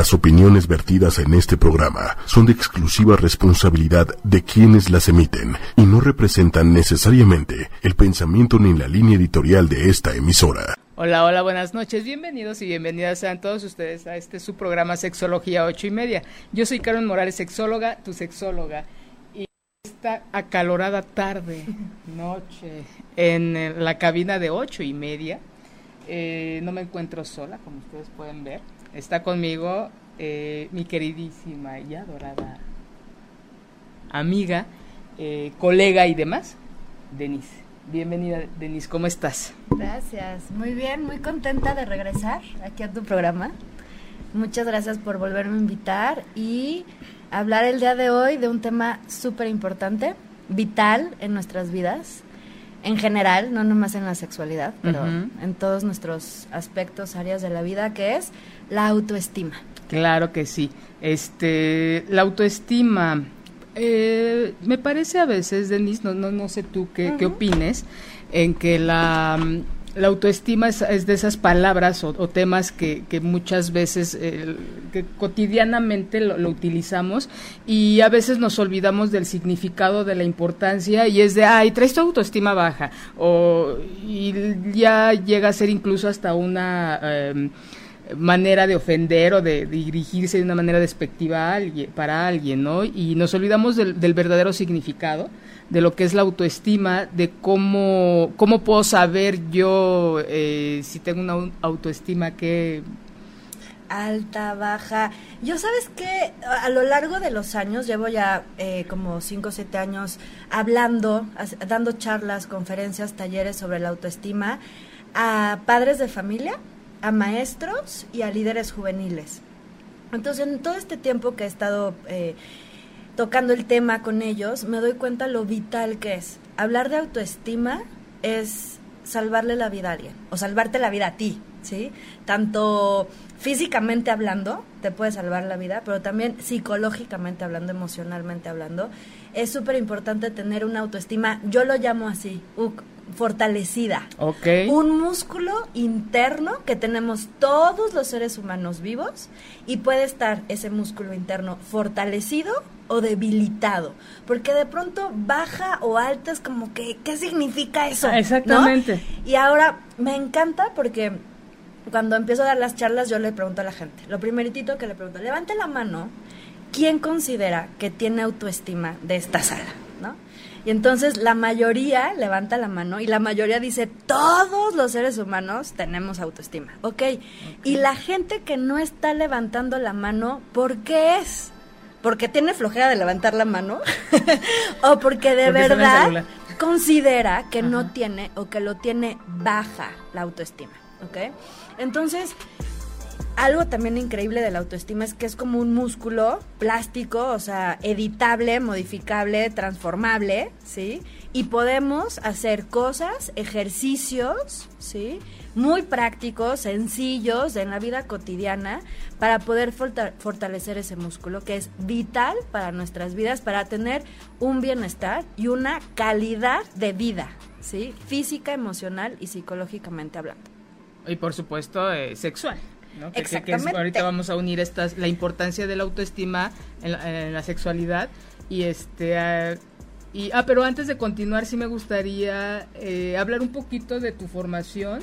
Las opiniones vertidas en este programa son de exclusiva responsabilidad de quienes las emiten y no representan necesariamente el pensamiento ni la línea editorial de esta emisora. Hola, hola, buenas noches. Bienvenidos y bienvenidas sean todos ustedes a este su programa Sexología 8 y media. Yo soy Carmen Morales, sexóloga, tu sexóloga. Y esta acalorada tarde, noche, en la cabina de 8 y media, eh, no me encuentro sola, como ustedes pueden ver está conmigo eh, mi queridísima y adorada amiga, eh, colega y demás, Denise. Bienvenida, Denise, ¿cómo estás? Gracias, muy bien, muy contenta de regresar aquí a tu programa. Muchas gracias por volverme a invitar y hablar el día de hoy de un tema súper importante, vital en nuestras vidas, en general, no nomás en la sexualidad, pero en todos nuestros aspectos, áreas de la vida, que es la autoestima. Claro que sí. Este, la autoestima, eh, me parece a veces, Denise, no, no, no sé tú qué, qué opines, en que la la autoestima es, de esas palabras o, temas que, muchas veces eh, que cotidianamente lo, utilizamos y a veces nos olvidamos del significado de la importancia y es de ay traes tu autoestima baja o y ya llega a ser incluso hasta una em, manera de ofender o de, dirigirse de una manera despectiva a alguien, para alguien, ¿no? Y nos olvidamos del, verdadero significado, de lo que es la autoestima, de cómo, cómo puedo saber yo eh, si tengo una autoestima que alta, baja. Yo sabes que a lo largo de los años, llevo ya eh, como 5 o 7 años hablando, dando charlas, conferencias, talleres sobre la autoestima a padres de familia, a maestros y a líderes juveniles. Entonces, en todo este tiempo que he estado eh, tocando el tema con ellos, me doy cuenta lo vital que es. Hablar de autoestima es salvarle la vida a alguien, o salvarte la vida a ti, ¿sí? Tanto físicamente hablando, te puede salvar la vida, pero también psicológicamente hablando, emocionalmente hablando, es súper importante tener una autoestima, yo lo llamo así, fortalecida. Un músculo interno que tenemos todos los seres humanos vivos y puede estar ese músculo interno fortalecido o debilitado, porque de pronto baja o alta es como que, ¿qué significa eso? Ah, exactamente. Y ahora me encanta porque cuando empiezo a dar las charlas yo le pregunto a la gente, lo primeritito que le pregunto, levante la mano, ¿quién considera que tiene autoestima de esta sala? Y entonces la mayoría levanta la mano y la mayoría dice, todos los seres humanos tenemos autoestima, ¿ok? Y la gente que no está levantando la mano, ¿por qué es? ¿Porque tiene flojera de levantar la mano? ¿O porque de verdad considera que no tiene o que lo tiene baja la autoestima, ¿ok? Entonces, algo también increíble de la autoestima es que es como un músculo plástico, o sea, editable, modificable, transformable, ¿sí? Y podemos hacer cosas, ejercicios, ¿sí? Muy prácticos, sencillos en la vida cotidiana para poder fortalecer ese músculo que es vital para nuestras vidas, para tener un bienestar y una calidad de vida, ¿sí? Física, emocional y psicológicamente hablando. Y por supuesto, eh, sexual. Exactamente. ahorita vamos a unir estas, la importancia de la autoestima en la, sexualidad y este y ah pero antes de continuar sí me gustaría eh, hablar un poquito de tu formación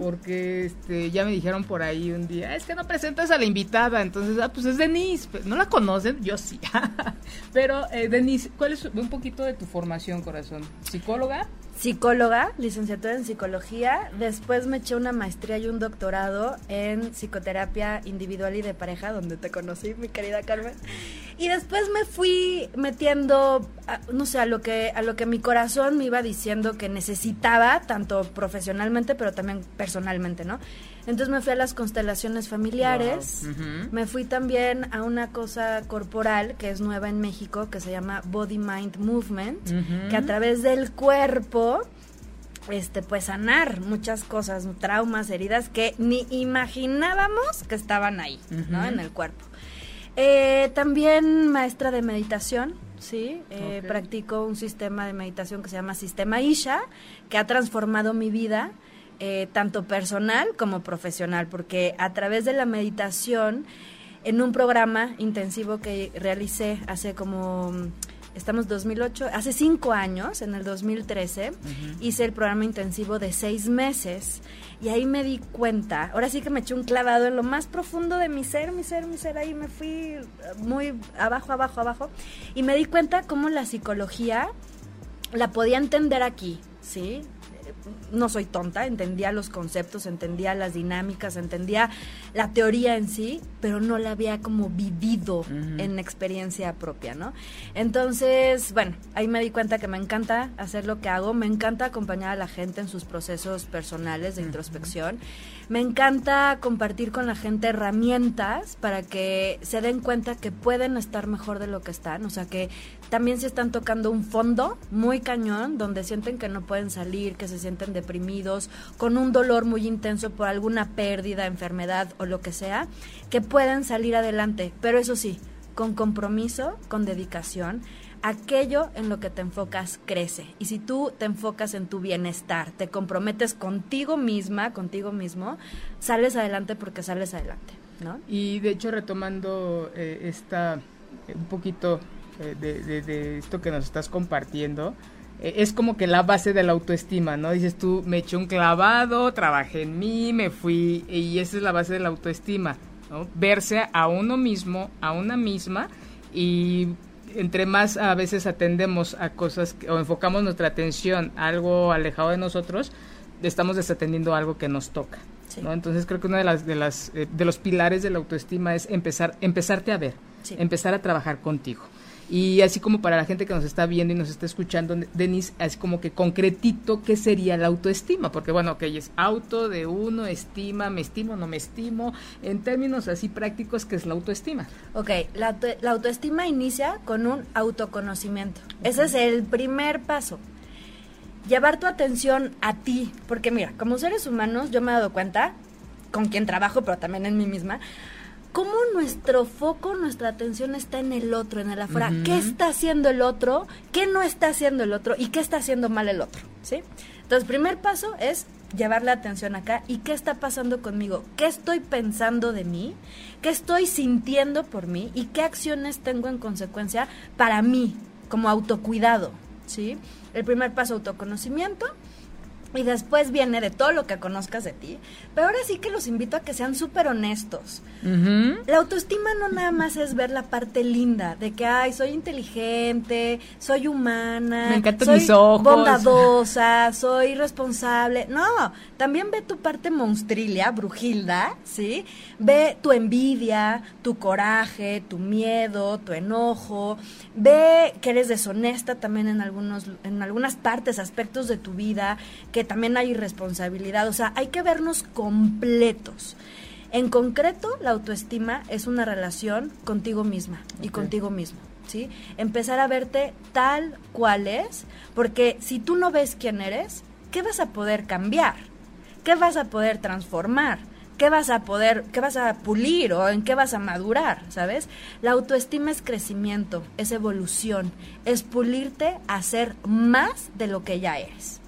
porque este ya me dijeron por ahí un día es que no presentas a la invitada entonces ah pues es Denise no la conocen yo sí. Pero eh, Denise cuál es un poquito de tu formación corazón psicóloga psicóloga, licenciatura en psicología. Después me eché una maestría y un doctorado en psicoterapia individual y de pareja, donde te conocí, mi querida Carmen. Y después me fui metiendo, no sé, a lo que a lo que mi corazón me iba diciendo que necesitaba, tanto profesionalmente, pero también personalmente, ¿no? Entonces me fui a las constelaciones familiares, me fui también a una cosa corporal que es nueva en México, que se llama Body Mind Movement, que a través del cuerpo este pues sanar muchas cosas, traumas, heridas que ni imaginábamos que estaban ahí, ¿no? En el cuerpo. Eh, también maestra de meditación, sí, eh, practico un sistema de meditación que se llama Sistema Isha, que ha transformado mi vida eh, tanto personal como profesional, porque a través de la meditación en un programa intensivo que realicé hace como estamos 2008, hace cinco años, en el 2013, hice el programa intensivo de seis meses y ahí me di cuenta, ahora sí que me eché un clavado en lo más profundo de mi ser, mi ser, mi ser, ahí me fui muy abajo, abajo, abajo y me di cuenta cómo la psicología la podía entender aquí, ¿sí? No soy tonta, entendía los conceptos, entendía las dinámicas, entendía la teoría en sí, pero no la había como vivido en experiencia propia, ¿no? Entonces, bueno, ahí me di cuenta que me encanta hacer lo que hago, me encanta acompañar a la gente en sus procesos personales de introspección, me encanta compartir con la gente herramientas para que se den cuenta que pueden estar mejor de lo que están, o sea que también se están tocando un fondo muy cañón donde sienten que no pueden salir, que se sienten deprimidos, con un dolor muy intenso por alguna pérdida, enfermedad o lo que sea, que pueden salir adelante, pero eso sí, con compromiso, con dedicación, aquello en lo que te enfocas crece. Y si tú te enfocas en tu bienestar, te comprometes contigo misma, contigo mismo, sales adelante porque sales adelante, ¿no? Y de hecho retomando eh, esta un poquito eh, de, esto que nos estás compartiendo, eh, es como que la base de la autoestima, ¿no? Dices tú, me eché un clavado, trabajé en mí, me fui, y esa es la base de la autoestima, ¿no? Verse a uno mismo, a una misma, y entre más a veces atendemos a cosas o enfocamos nuestra atención a algo alejado de nosotros, estamos desatendiendo algo que nos toca. ¿no? Entonces creo que uno de las de las eh, de los pilares de la autoestima es empezar empezarte a ver, empezar a trabajar contigo. Y así como para la gente que nos está viendo y nos está escuchando, Denis, así como que concretito, ¿qué sería la autoestima? Porque bueno, que es auto de uno, estima, me estimo, no me estimo, en términos así prácticos, ¿qué es la autoestima? Ok, la, autoestima inicia con un autoconocimiento. Ese es el primer paso. Llevar tu atención a ti, porque mira, como seres humanos yo me he dado cuenta, con quien trabajo, pero también en mí misma, cómo nuestro foco, nuestra atención está en el otro, en el afuera. ¿Qué está haciendo el otro? ¿Qué no está haciendo el otro? ¿Y qué está haciendo mal el otro? ¿Sí? Entonces, primer paso es llevar la atención acá y qué está pasando conmigo, qué estoy pensando de mí, qué estoy sintiendo por mí y qué acciones tengo en consecuencia para mí, como autocuidado, ¿sí? El primer paso, autoconocimiento. Y después viene de todo lo que conozcas de ti. Pero ahora sí que los invito a que sean súper honestos. La autoestima no nada más es ver la parte linda de que, ay, soy inteligente, soy humana, Me encantan soy mis ojos. bondadosa, soy responsable. No, también ve tu parte monstrilia, brujilda, ¿sí? Ve tu envidia, tu coraje, tu miedo, tu enojo. Ve que eres deshonesta también en, algunos, en algunas partes, aspectos de tu vida, que también hay irresponsabilidad. O sea, hay que vernos completos. En concreto, la autoestima es una relación contigo misma y contigo mismo. ¿Sí? Empezar a verte tal cual es, porque si tú no ves quién eres, ¿qué vas a poder cambiar? ¿Qué vas a poder transformar? ¿Qué vas a poder, qué vas a pulir o en qué vas a madurar, ¿sabes? La autoestima es crecimiento, es evolución, es pulirte a ser más de lo que ya eres.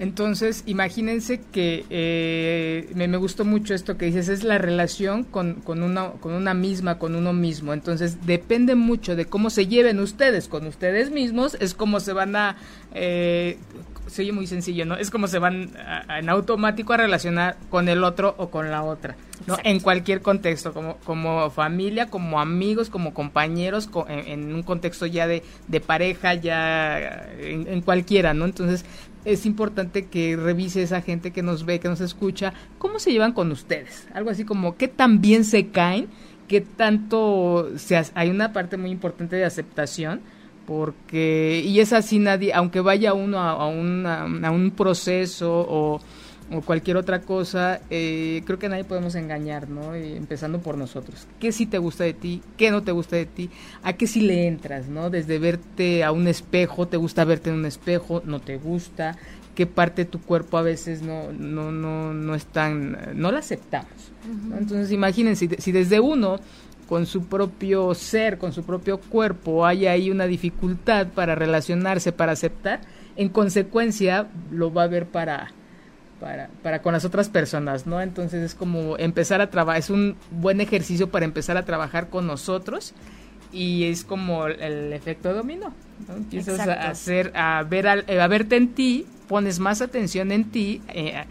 Entonces, imagínense que eh, me, gustó mucho esto que dices, es la relación con, con, una, con una misma, con uno mismo. Entonces, depende mucho de cómo se lleven ustedes con ustedes mismos, es como se van a... Eh, se oye muy sencillo, ¿no? Es como se van en automático a relacionar con el otro o con la otra, ¿no? En cualquier contexto, como, como familia, como amigos, como compañeros, en, un contexto ya de, de pareja, ya en, en, cualquiera, ¿no? Entonces, es importante que revise esa gente que nos ve, que nos escucha, cómo se llevan con ustedes. Algo así como qué tan bien se caen, qué tanto se hay una parte muy importante de aceptación, porque y es así nadie, aunque vaya uno a, a un proceso o o cualquier otra cosa, eh, creo que nadie podemos engañar, ¿no? empezando por nosotros. ¿Qué sí te gusta de ti? ¿Qué no te gusta de ti? ¿A qué sí le entras, ¿no? Desde verte a un espejo, ¿te gusta verte en un espejo? ¿No te gusta? ¿Qué parte de tu cuerpo a veces no, no, no, no es tan, no la aceptamos? Entonces imagínense, si desde uno con su propio ser, con su propio cuerpo, hay ahí una dificultad para relacionarse, para aceptar, en consecuencia lo va a ver para para, para con las otras personas, ¿no? Entonces es como empezar a trabajar, es un buen ejercicio para empezar a trabajar con nosotros y es como el efecto dominó, ¿no? Empiezas a hacer, a ver, a, verte en ti, pones más atención en ti eh,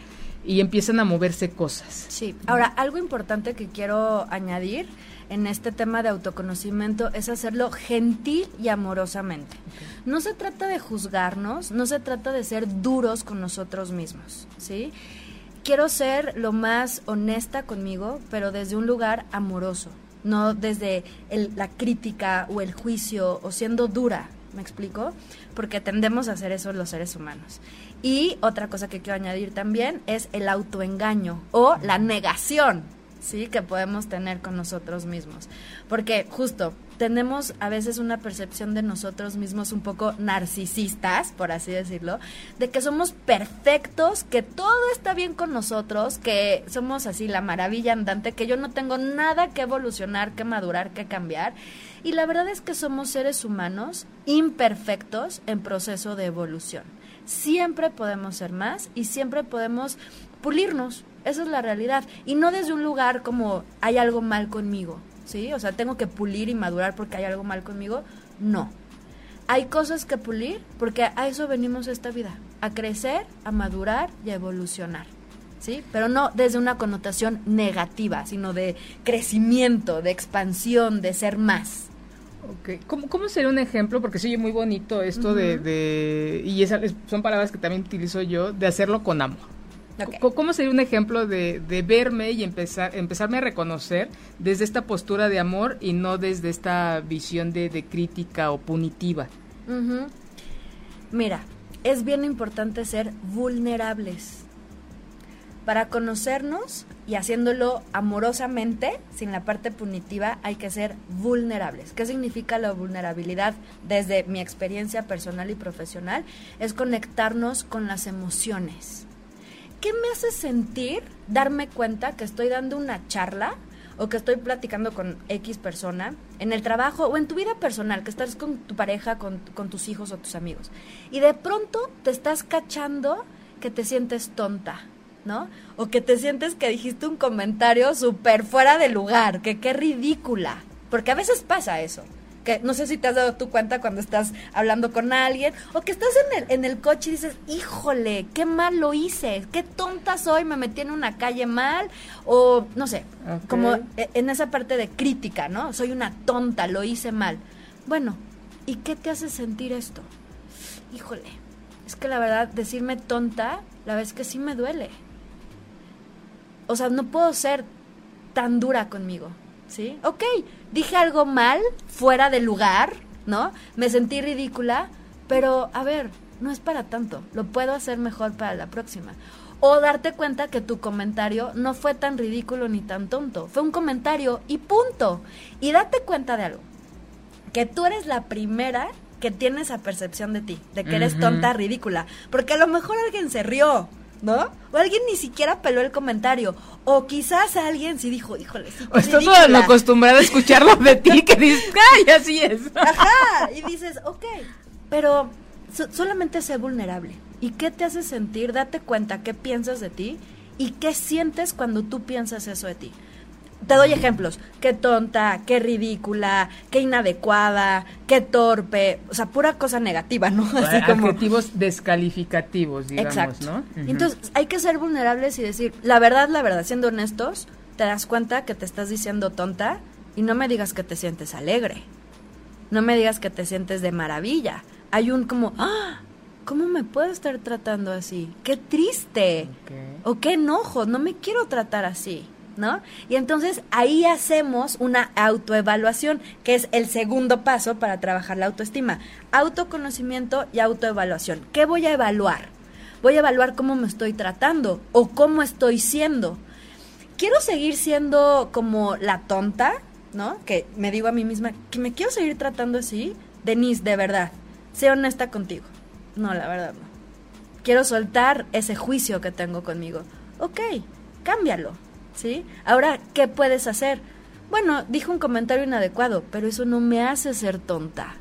y empiezan a moverse cosas. Sí, ahora algo importante que quiero añadir en este tema de autoconocimiento es hacerlo gentil y amorosamente. No se trata de juzgarnos, no se trata de ser duros con nosotros mismos, ¿sí? Quiero ser lo más honesta conmigo, pero desde un lugar amoroso, no desde la crítica o el juicio o siendo dura, ¿me explico? Porque tendemos a hacer eso los seres humanos. Y otra cosa que quiero añadir también es el autoengaño o la negación ¿sí? Que podemos tener con nosotros mismos. Porque justo tenemos a veces una percepción de nosotros mismos un poco narcisistas, por así decirlo, de que somos perfectos, que todo está bien con nosotros, que somos así la maravilla andante, que yo no tengo nada que evolucionar, que madurar, que cambiar. Y la verdad es que somos seres humanos imperfectos en proceso de evolución. Siempre podemos ser más y siempre podemos pulirnos, esa es la realidad. Y no desde un lugar como hay algo mal conmigo, ¿sí? O sea, tengo que pulir y madurar porque hay algo mal conmigo. No. Hay cosas que pulir porque a eso venimos esta vida, a crecer, a madurar y a evolucionar. ¿Sí? Pero no desde una connotación negativa, sino de crecimiento, de expansión, de ser más. Okay. ¿Cómo, ¿Cómo, sería un ejemplo? Porque se oye muy bonito esto de, de, y esas son palabras que también utilizo yo, de hacerlo con amor. ¿Cómo sería un ejemplo de, verme y empezar, empezarme a reconocer desde esta postura de amor y no desde esta visión de, crítica o punitiva? Mira, es bien importante ser vulnerables. Para conocernos y haciéndolo amorosamente, sin la parte punitiva, hay que ser vulnerables. ¿Qué significa la vulnerabilidad desde mi experiencia personal y profesional? Es conectarnos con las emociones ¿qué me hace sentir darme cuenta que estoy dando una charla o que estoy platicando con X persona en el trabajo o en tu vida personal, que estás con tu pareja, con, con tus hijos o tus amigos, y de pronto te estás cachando que te sientes tonta, ¿no? O que te sientes que dijiste un comentario súper fuera de lugar, que qué ridícula, porque a veces pasa eso que no sé si te has dado tu cuenta cuando estás hablando con alguien o que estás en el, en el coche y dices, híjole, qué mal lo hice, qué tonta soy, me metí en una calle mal o no sé, como e, en esa parte de crítica, ¿no? Soy una tonta, lo hice mal. Bueno, ¿y qué te hace sentir esto? Híjole, es que la verdad, decirme tonta, la vez que sí me duele. O sea, no puedo ser tan dura conmigo. ¿Sí? Ok, dije algo mal, fuera de lugar, ¿no? Me sentí ridícula, pero a ver, no es para tanto, lo puedo hacer mejor para la próxima. O darte cuenta que tu comentario no fue tan ridículo ni tan tonto, fue un comentario y punto. Y date cuenta de algo, que tú eres la primera que tiene esa percepción de ti, de que eres tonta, ridícula, porque a lo mejor alguien se rió, ¿no? O alguien ni siquiera peló el comentario. O quizás alguien sí dijo, híjole, sí. O estás todo lo acostumbrado a escucharlo de ti que dices, ¡ay, así es! Ajá, y dices, ok, pero solamente sé vulnerable. ¿Y qué te hace sentir? Date cuenta qué piensas de ti y qué sientes cuando tú piensas eso de ti te doy ejemplos. Qué tonta, qué ridícula, qué inadecuada, qué torpe. O sea, pura cosa negativa, ¿no? Así como... Adjetivos descalificativos, digamos, Exacto. ¿no? Entonces, hay que ser vulnerables y decir, la verdad, la verdad, siendo honestos, te das cuenta que te estás diciendo tonta y no me digas que te sientes alegre. No me digas que te sientes de maravilla. Hay un como, ¡ah! ¿Cómo me puedo estar tratando así? ¡Qué triste! O qué enojo, no me quiero tratar así. ¿No? Y entonces ahí hacemos una autoevaluación, que es el segundo paso para trabajar la autoestima. Autoconocimiento y autoevaluación. ¿Qué voy a evaluar? Voy a evaluar cómo me estoy tratando o cómo estoy siendo. Quiero seguir siendo como la tonta, ¿no? Que me digo a mí misma que me quiero seguir tratando así. Denise, de verdad, sé honesta contigo. No, la verdad no. Quiero soltar ese juicio que tengo conmigo. Ok, cámbialo ¿sí? Ahora, ¿qué puedes hacer? bueno, dije un comentario inadecuado, pero eso no me hace ser tonta.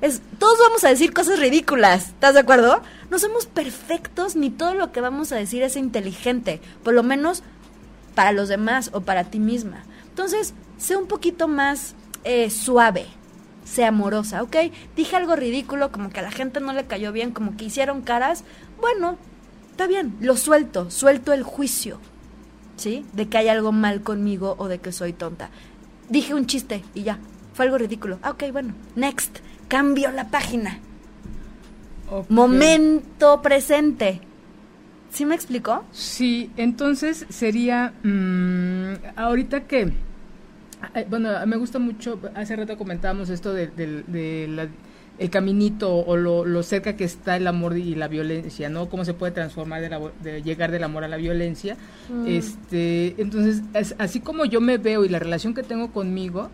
es, todos vamos a decir cosas ridículas, ¿estás de acuerdo? No somos perfectos ni todo lo que vamos a decir es inteligente, por lo menos para los demás o para ti misma. Entonces, sé un poquito más eh, suave, sé amorosa, ¿ok? Dije algo ridículo, como que a la gente no le cayó bien, como que hicieron caras. Bueno, está bien, lo suelto, suelto el juicio, ¿sí? De que hay algo mal conmigo o de que soy tonta. Dije un chiste y ya, fue algo ridículo. Ah, ok, bueno, next, cambio la página. Momento presente. ¿Sí me explicó? Sí, entonces sería, mm, ahorita que, bueno, me gusta mucho, hace rato comentábamos esto de, de, el caminito o lo, cerca que está el amor y la violencia, ¿no? Cómo se puede transformar de, llegar del amor a la violencia. Mm. Este, entonces, así como yo me veo y la relación que tengo conmigo,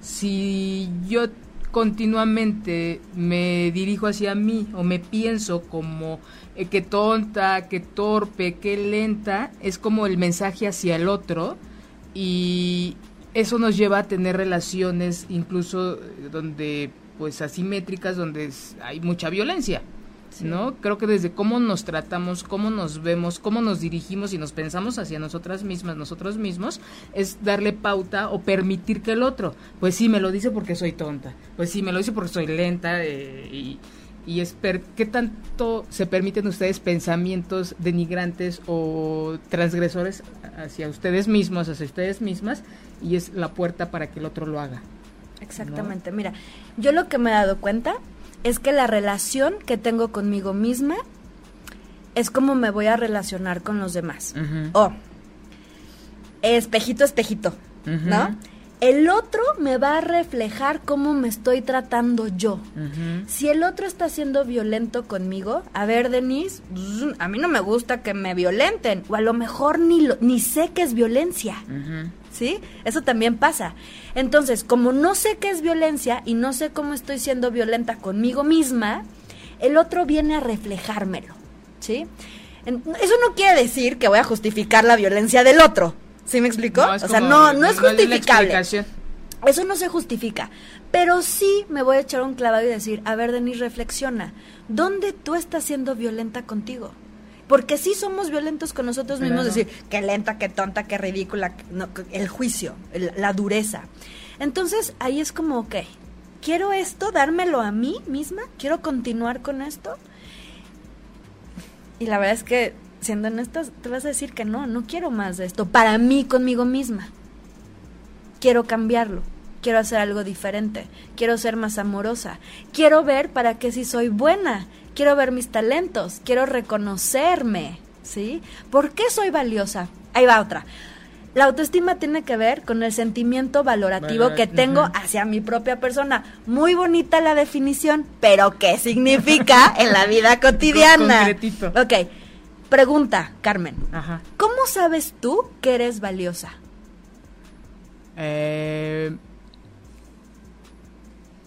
si yo continuamente me dirijo hacia mí o me pienso como eh, que tonta, que torpe, que lenta, es como el mensaje hacia el otro y eso nos lleva a tener relaciones incluso donde pues asimétricas donde hay mucha violencia. ¿no? Creo que desde cómo nos tratamos, cómo nos vemos, cómo nos dirigimos y nos pensamos hacia nosotras mismas, nosotros mismos, es darle pauta o permitir que el otro, pues sí, me lo dice porque soy tonta, pues sí, me lo dice porque soy lenta eh, y, y es qué tanto se permiten ustedes pensamientos denigrantes o transgresores hacia ustedes mismos, hacia ustedes mismas, y es la puerta para que el otro lo haga. Exactamente, mira, yo lo que me he dado cuenta es que la relación que tengo conmigo misma es como me voy a relacionar con los demás. O espejito, espejito, ¿no? El otro me va a reflejar cómo me estoy tratando yo. Si el otro está siendo violento conmigo, a ver, Denise, a mí no me gusta que me violenten, o a lo mejor ni, ni sé que es violencia. ¿sí? Eso también pasa. Entonces, como no sé qué es violencia y no sé cómo estoy siendo violenta conmigo misma, el otro viene a reflejármelo, ¿sí? Eso no quiere decir que voy a justificar la violencia del otro, ¿sí me explicó? o sea, no, no es justificable. Eso no se justifica. Pero sí me voy a echar un clavado y decir, a ver, Denis, reflexiona. ¿Dónde tú estás siendo violenta contigo? porque sí somos violentos con nosotros mismos, decir, qué lenta, qué tonta, qué ridícula, el juicio, la dureza. Entonces ahí es como, ok, quiero esto, dármelo a mí misma, quiero continuar con esto. Y la verdad es que, siendo honestas, te vas a decir que no, no quiero más de esto, para mí conmigo misma. Quiero cambiarlo quiero hacer algo diferente, quiero ser más amorosa, quiero ver para qué sí soy buena, quiero ver mis talentos, quiero reconocerme, ¿sí? ¿Por qué soy valiosa? Ahí va otra. La autoestima tiene que ver con el sentimiento valorativo que tengo hacia mi propia persona. Muy bonita la definición, pero ¿qué significa en la vida cotidiana? Concretito. Ok. Pregunta, Carmen. Ajá. ¿Cómo sabes tú que eres valiosa? Eh...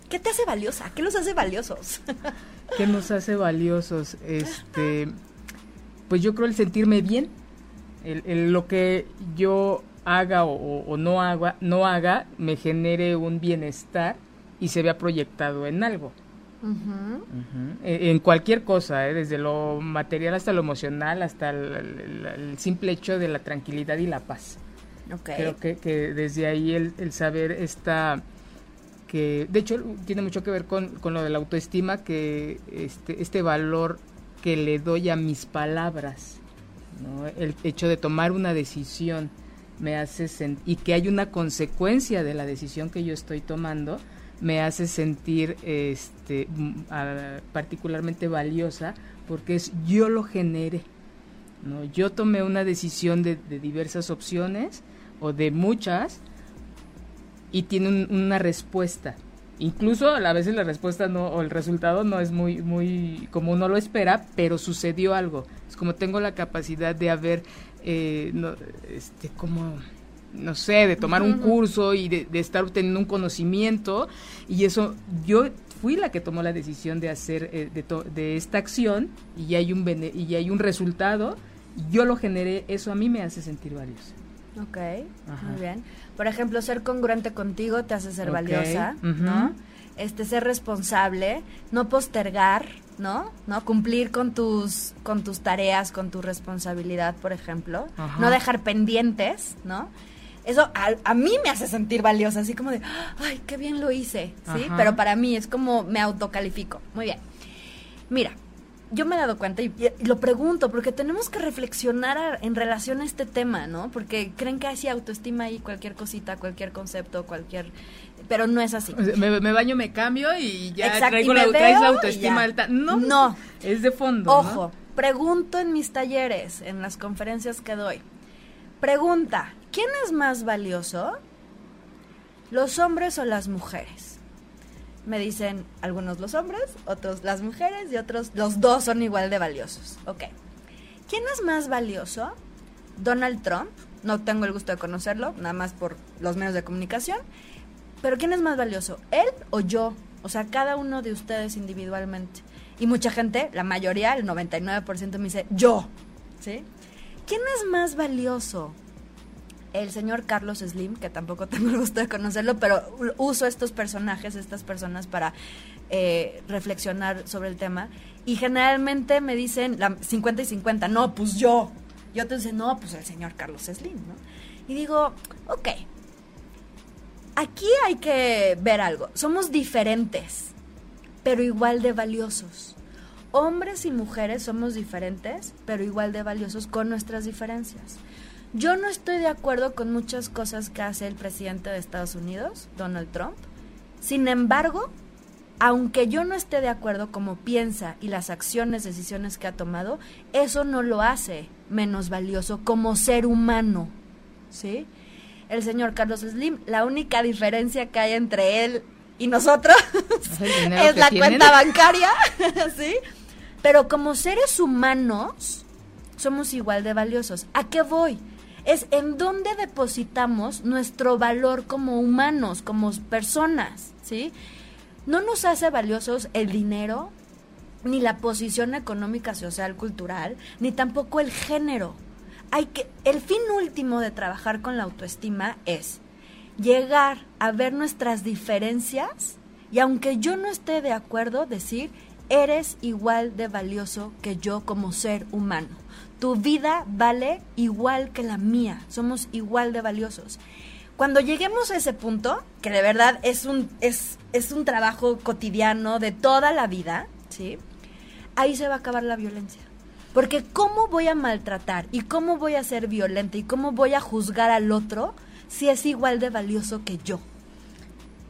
¿Qué te hace valiosa? ¿Qué los hace valiosos? ¿Qué nos hace valiosos? Este, pues yo creo el sentirme bien, el, lo que yo haga o, no haga, no haga me genere un bienestar y se vea proyectado en algo. E, en, cualquier cosa, ¿eh? desde lo material hasta lo emocional, hasta el, simple hecho de la tranquilidad y la paz. Creo que, que desde ahí el, el saber esta que de hecho tiene mucho que ver con, con lo de la autoestima, que este, este valor que le doy a mis palabras, el hecho de tomar una decisión me hace y que hay una consecuencia de la decisión que yo estoy tomando me hace sentir este particularmente valiosa porque es yo lo generé no yo tomé una decisión de, diversas opciones o de muchas y tiene una respuesta. Incluso a veces la respuesta no, o el resultado no es muy, muy como uno lo espera, pero sucedió algo. Es como tengo la capacidad de haber, eh, no, este, como, no sé, de tomar un curso y de, estar obteniendo un conocimiento y eso, yo fui la que tomó la decisión de hacer, eh, de, de, esta acción y hay un, y hay un resultado, yo lo generé, eso a mí me hace sentir valioso. Ok, muy bien. Por ejemplo, ser congruente contigo te hace ser valiosa, ¿no? Este, ser responsable, no postergar, ¿no? ¿No? Cumplir con tus, con tus tareas, con tu responsabilidad, por ejemplo. No dejar pendientes, ¿no? Eso a, mí me hace sentir valiosa, así como de, ay, qué bien lo hice, ¿sí? Pero para mí es como me autocalifico. Muy bien. Mira, yo me he dado cuenta y, lo pregunto porque tenemos que reflexionar en relación a este tema, ¿no? Porque creen que así autoestima y cualquier cosita, cualquier concepto, cualquier... Pero no es así. Me, baño, me cambio y ya traigo la, la, autoestima alta. No, no. Es de fondo. Ojo, pregunto en mis talleres, en las conferencias que doy. Pregunta, ¿quién es más valioso? ¿Los hombres o las mujeres? me dicen algunos los hombres, otros las mujeres y otros los dos son igual de valiosos. Ok. ¿Quién es más valioso? Donald Trump. No tengo el gusto de conocerlo, nada más por los medios de comunicación. Pero ¿quién es más valioso? ¿Él o yo? O sea, cada uno de ustedes individualmente. Y mucha gente, la mayoría, el 99% me dice, yo. ¿Sí? ¿Quién es más valioso? El señor Carlos Slim, que tampoco tengo el gusto de conocerlo, pero uso estos personajes, estas personas para eh, reflexionar sobre el tema. Y generalmente me dicen la 50 y 50, no, pues yo. Y otros dicen, no, pues el señor Carlos Slim, ¿no? Y digo, ok, aquí hay que ver algo. Somos diferentes, pero igual de valiosos. Hombres y mujeres somos diferentes, pero igual de valiosos con nuestras diferencias. Yo no estoy de acuerdo con muchas cosas que hace el presidente de Estados Unidos, Donald Trump. Sin embargo, aunque yo no esté de acuerdo como piensa y las acciones, decisiones que ha tomado, eso no lo hace menos valioso como ser humano. ¿Sí? El señor Carlos Slim, la única diferencia que hay entre él y nosotros es la cuenta bancaria, ¿sí? Pero como seres humanos somos igual de valiosos. ¿A qué voy? Es en dónde depositamos nuestro valor como humanos, como personas, ¿sí? No nos hace valiosos el dinero, ni la posición económica, social, cultural, ni tampoco el género. Hay que, el fin último de trabajar con la autoestima es llegar a ver nuestras diferencias y aunque yo no esté de acuerdo, decir, eres igual de valioso que yo como ser humano tu vida vale igual que la mía, somos igual de valiosos. Cuando lleguemos a ese punto, que de verdad es un, es, es un trabajo cotidiano de toda la vida, ¿sí? Ahí se va a acabar la violencia. Porque ¿cómo voy a maltratar y cómo voy a ser violenta y cómo voy a juzgar al otro si es igual de valioso que yo?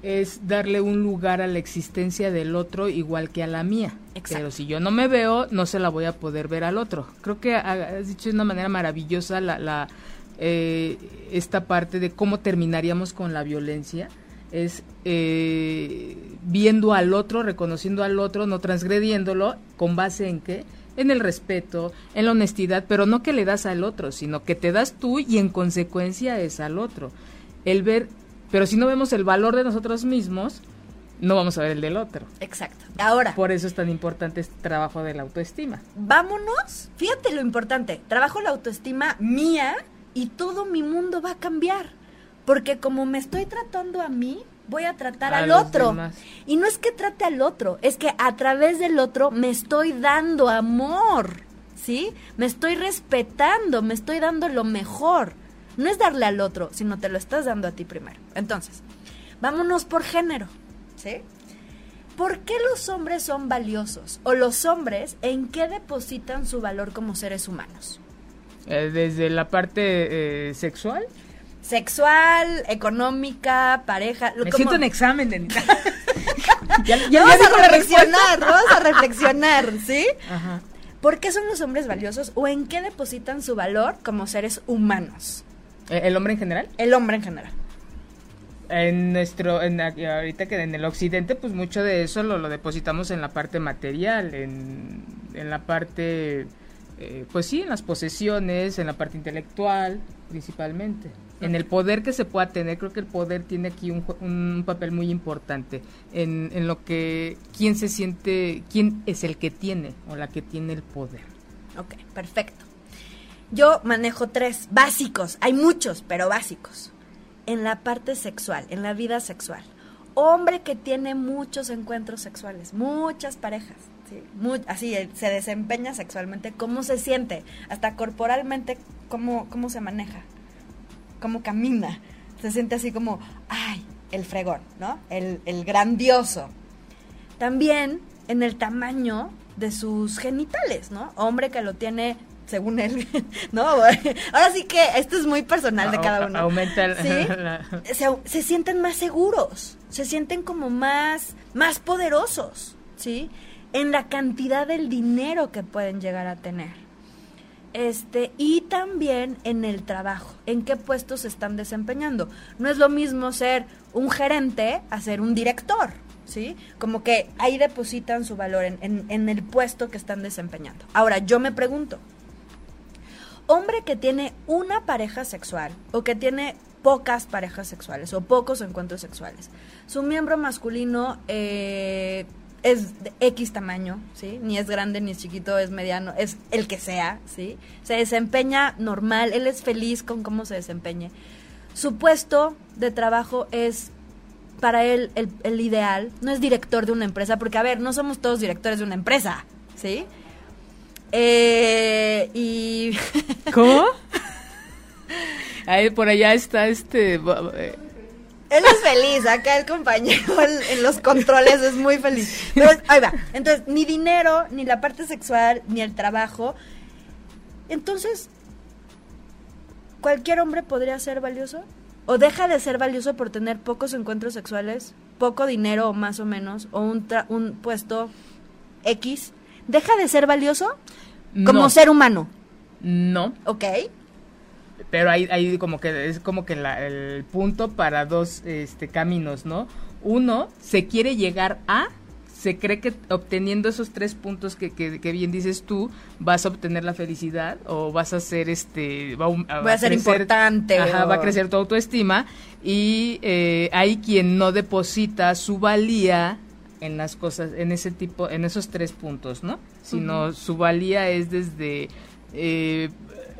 Es darle un lugar a la existencia del otro igual que a la mía. Pero si yo no me veo, no se la voy a poder ver al otro. Creo que has dicho de una manera maravillosa la, la eh, esta parte de cómo terminaríamos con la violencia. Es eh, viendo al otro, reconociendo al otro, no transgrediéndolo, con base en qué? En el respeto, en la honestidad, pero no que le das al otro, sino que te das tú y en consecuencia es al otro. El ver pero si no vemos el valor de nosotros mismos, no vamos a ver el del otro. Exacto. Ahora. Por eso es tan importante este trabajo de la autoestima. Vámonos. Fíjate lo importante. Trabajo la autoestima mía y todo mi mundo va a cambiar. Porque como me estoy tratando a mí, voy a tratar al otro. Y no es que trate al otro, es que a través del otro me estoy dando amor. ¿Sí? Me estoy respetando, me estoy dando lo mejor. No es darle al otro, sino te lo estás dando a ti primero. Entonces, vámonos por género, ¿sí? ¿Por qué los hombres son valiosos? ¿O los hombres en qué depositan su valor como seres humanos? Eh, desde la parte eh, sexual. Sexual, económica, pareja. Me siento en examen, de... ya, vamos a reflexionar, vamos a reflexionar, ¿sí? Ajá. ¿Por qué son los hombres valiosos o en qué depositan su valor como seres humanos? ¿E-, ¿El hombre en general? El hombre en general. En nuestro, en, ahorita que en el occidente, pues mucho de eso lo, lo depositamos en la parte material, en, en la parte, eh, pues sí, en las posesiones, en la parte intelectual, principalmente. En el poder que se pueda tener, creo que el poder tiene aquí un, un papel muy importante en, en lo que, quién se siente, quién es el que tiene o la que tiene el poder. Ok, perfecto. Yo manejo tres básicos, hay muchos, pero básicos. En la parte sexual, en la vida sexual. Hombre que tiene muchos encuentros sexuales, muchas parejas, ¿sí? así eh, se desempeña sexualmente, ¿cómo se siente? Hasta corporalmente, ¿cómo, cómo se maneja? ¿Cómo camina? Se siente así como, ay, el fregón, ¿no? El, el grandioso. También en el tamaño de sus genitales, ¿no? Hombre que lo tiene según él, ¿no? Ahora sí que esto es muy personal de cada uno. Aumenta el, ¿Sí? se, se, sienten más seguros, se sienten como más, más poderosos, ¿sí? En la cantidad del dinero que pueden llegar a tener. Este, y también en el trabajo, en qué puestos se están desempeñando. No es lo mismo ser un gerente a ser un director, ¿sí? Como que ahí depositan su valor en, en el puesto que están desempeñando. Ahora, yo me pregunto, hombre que tiene una pareja sexual o que tiene pocas parejas sexuales o pocos encuentros sexuales, su miembro masculino eh, es de X tamaño, ¿sí? Ni es grande ni es chiquito, es mediano, es el que sea, ¿sí? Se desempeña normal, él es feliz con cómo se desempeñe. Su puesto de trabajo es para él el, el ideal, no es director de una empresa, porque a ver, no somos todos directores de una empresa, ¿sí? Eh, y. ¿Cómo? Ahí por allá está este. Eh. Él es feliz, acá el compañero en los controles es muy feliz. ahí va. Entonces, ni dinero, ni la parte sexual, ni el trabajo. Entonces, ¿cualquier hombre podría ser valioso? ¿O deja de ser valioso por tener pocos encuentros sexuales, poco dinero o más o menos, o un, un puesto X? ¿Deja de ser valioso? Como ser humano. No. Ok. Pero ahí, ahí como que es como que el punto para dos este, caminos, ¿no? Uno, se quiere llegar a, se cree que obteniendo esos tres puntos que, que, bien dices tú, vas a obtener la felicidad o vas a ser este... Va, a, ser importante. Ajá, va a crecer tu autoestima y eh, hay quien no deposita su valía en las cosas, en ese tipo, en esos tres puntos, ¿no? Sino su valía es desde, eh,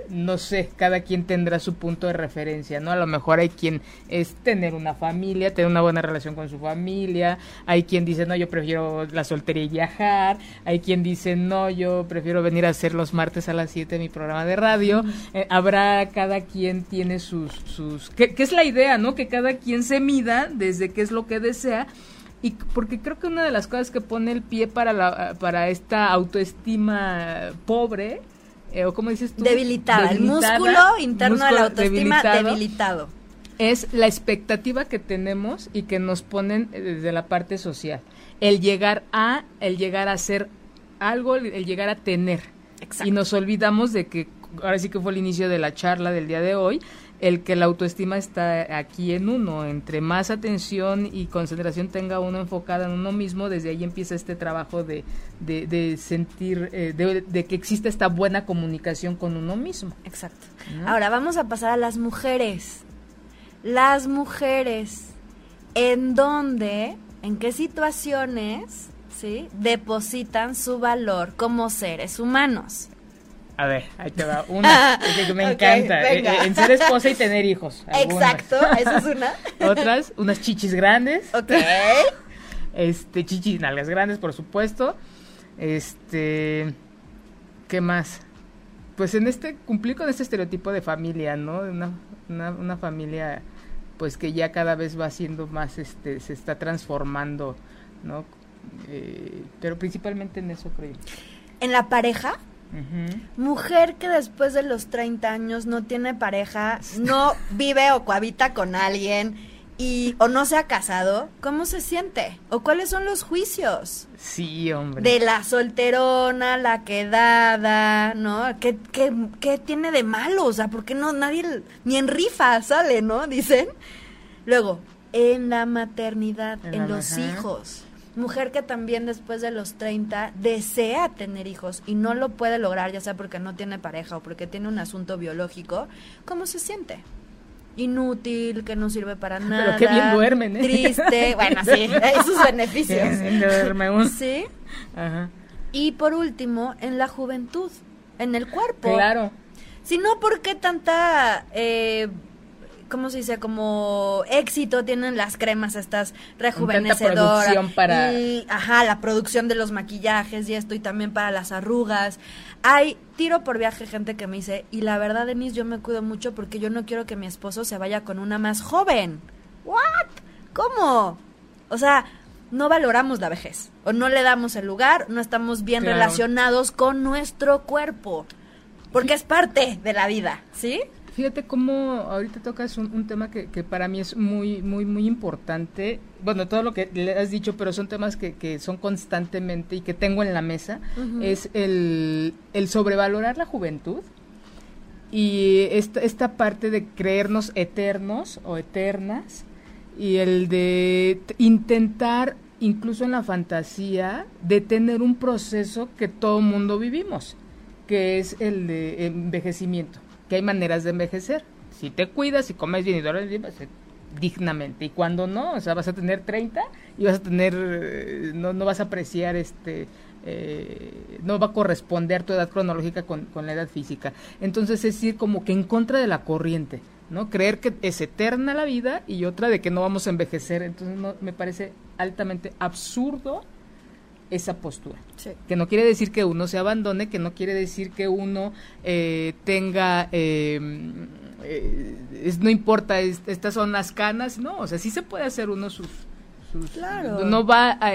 no sé, cada quien tendrá su punto de referencia, ¿no? A lo mejor hay quien es tener una familia, tener una buena relación con su familia, hay quien dice, no, yo prefiero la soltería y viajar, hay quien dice, no, yo prefiero venir a hacer los martes a las 7 mi programa de radio, eh, habrá, cada quien tiene sus, sus, ¿qué es la idea, ¿no? Que cada quien se mida desde qué es lo que desea y porque creo que una de las cosas que pone el pie para la, para esta autoestima pobre eh, o como dices tú debilitada, el músculo interno de la autoestima debilitado es la expectativa que tenemos y que nos ponen eh, desde la parte social. El llegar a el llegar a ser algo el llegar a tener. Exacto. y nos olvidamos de que ahora sí que fue el inicio de la charla del día de hoy el que la autoestima está aquí en uno. Entre más atención y concentración tenga uno enfocada en uno mismo, desde ahí empieza este trabajo de, de, sentir, eh, de, que existe esta buena comunicación con uno mismo. Exacto. Ahora vamos a pasar a las mujeres. Las mujeres, ¿en dónde, en qué situaciones, ¿sí? depositan su valor como seres humanos? A ver, ahí te va. Una, que me encanta. Eh, eh, en ser esposa y tener hijos. Exacto, esa es una. Otras, unas chichis grandes. Ok. Este, chichis nalgas grandes, por supuesto. Este, ¿qué más? Pues en este, cumplir con este estereotipo de familia, ¿no? Una, una, una familia, pues que ya cada vez va siendo más, este, se está transformando, ¿no? Eh, pero principalmente en eso creo. ¿En la pareja? Mujer que después de los 30 años no tiene pareja, no vive o cohabita con alguien y o no se ha casado, ¿cómo se siente? ¿O cuáles son los juicios? Sí, hombre. De la solterona, la quedada, ¿no? ¿Qué, qué, qué tiene de malo? O sea, ¿por qué no nadie, ni en rifa sale, ¿no? Dicen. Luego, en la maternidad, en, los hijos mujer que también después de los 30 desea tener hijos y no lo puede lograr, ya sea porque no tiene pareja o porque tiene un asunto biológico, ¿cómo se siente? Inútil, que no sirve para nada. Pero qué bien duermen, ¿eh? Triste, bueno, sí, hay sus beneficios. Sí. Ajá. Y por último, en la juventud, en el cuerpo. Claro. Si no, ¿por qué tanta... Eh, ¿cómo se dice? Como éxito tienen las cremas estas rejuvenecedoras. para... Y, ajá, la producción de los maquillajes y esto, y también para las arrugas. Hay tiro por viaje gente que me dice, y la verdad, Denise, yo me cuido mucho porque yo no quiero que mi esposo se vaya con una más joven. ¿What? ¿Cómo? O sea, no valoramos la vejez, o no le damos el lugar, no estamos bien relacionados con nuestro cuerpo, porque es parte de la vida, ¿sí? Fíjate cómo ahorita tocas un, tema que, para mí es muy, muy, muy importante. Bueno, todo lo que le has dicho, pero son temas que, son constantemente y que tengo en la mesa. Es el, sobrevalorar la juventud y esta, esta parte de creernos eternos o eternas y el de intentar, incluso en la fantasía, detener un proceso que todo mundo vivimos, que es el de envejecimiento que hay maneras de envejecer. Si te cuidas, y comes bien y duermes vas a dignamente. Y cuando no, o sea, vas a tener 30 y vas a tener, eh, no, no vas a apreciar este, eh, no va a corresponder tu edad cronológica con, con, la edad física. Entonces es ir como que en contra de la corriente, ¿no? Creer que es eterna la vida y otra de que no vamos a envejecer. Entonces no, me parece altamente absurdo esa postura. Que no quiere decir que uno se abandone, que no quiere decir que uno eh, tenga, em, eh, no importa, estas son las canas, no, o sea, sí se puede hacer uno sus... claro. No va a...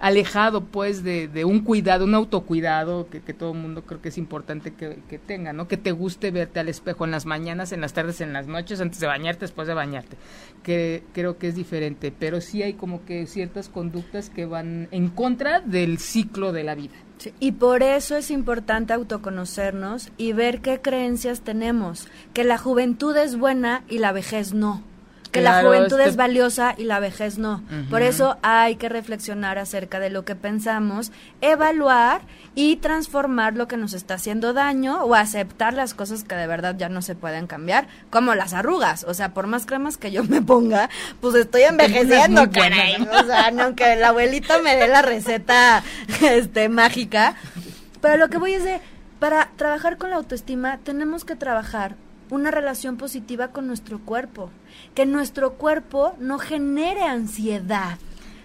Alejado pues de, un cuidado, un autocuidado que, que todo el mundo creo que es importante que, tenga, ¿no? Que te guste verte al espejo en las mañanas, en las tardes, en las noches, antes de bañarte, después de bañarte, que creo que es diferente, pero sí hay como que ciertas conductas que van en contra del ciclo de la vida. y por eso es importante autoconocernos y ver qué creencias tenemos, que la juventud es buena y la vejez no que la juventud es valiosa y la vejez no. Por eso hay que reflexionar acerca de lo que pensamos, evaluar y transformar lo que nos está haciendo daño o aceptar las cosas que de verdad ya no se pueden cambiar, como las arrugas. O sea, por más cremas que yo me ponga, pues estoy envejeciendo, caray. O sea, aunque la abuelita me dé la receta este mágica. Pero lo que voy es de, para trabajar con la autoestima, tenemos que trabajar una relación positiva con nuestro cuerpo, que nuestro cuerpo no genere ansiedad,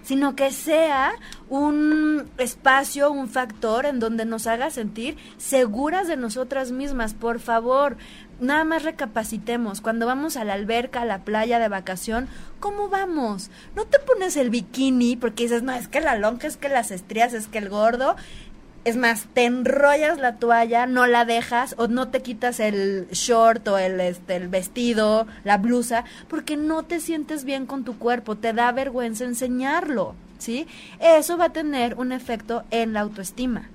sino que sea un espacio, un factor en donde nos haga sentir seguras de nosotras mismas. Por favor, nada más recapacitemos. Cuando vamos a la alberca, a la playa de vacación, ¿cómo vamos? No te pones el bikini porque dices, no, es que la lonja, es que las estrías, es que el gordo. Es más, te enrollas la toalla, no la dejas o no te quitas el short o el, este, el vestido, la blusa, porque no te sientes bien con tu cuerpo, te da vergüenza enseñarlo, ¿sí? Eso va a tener un efecto en la autoestima.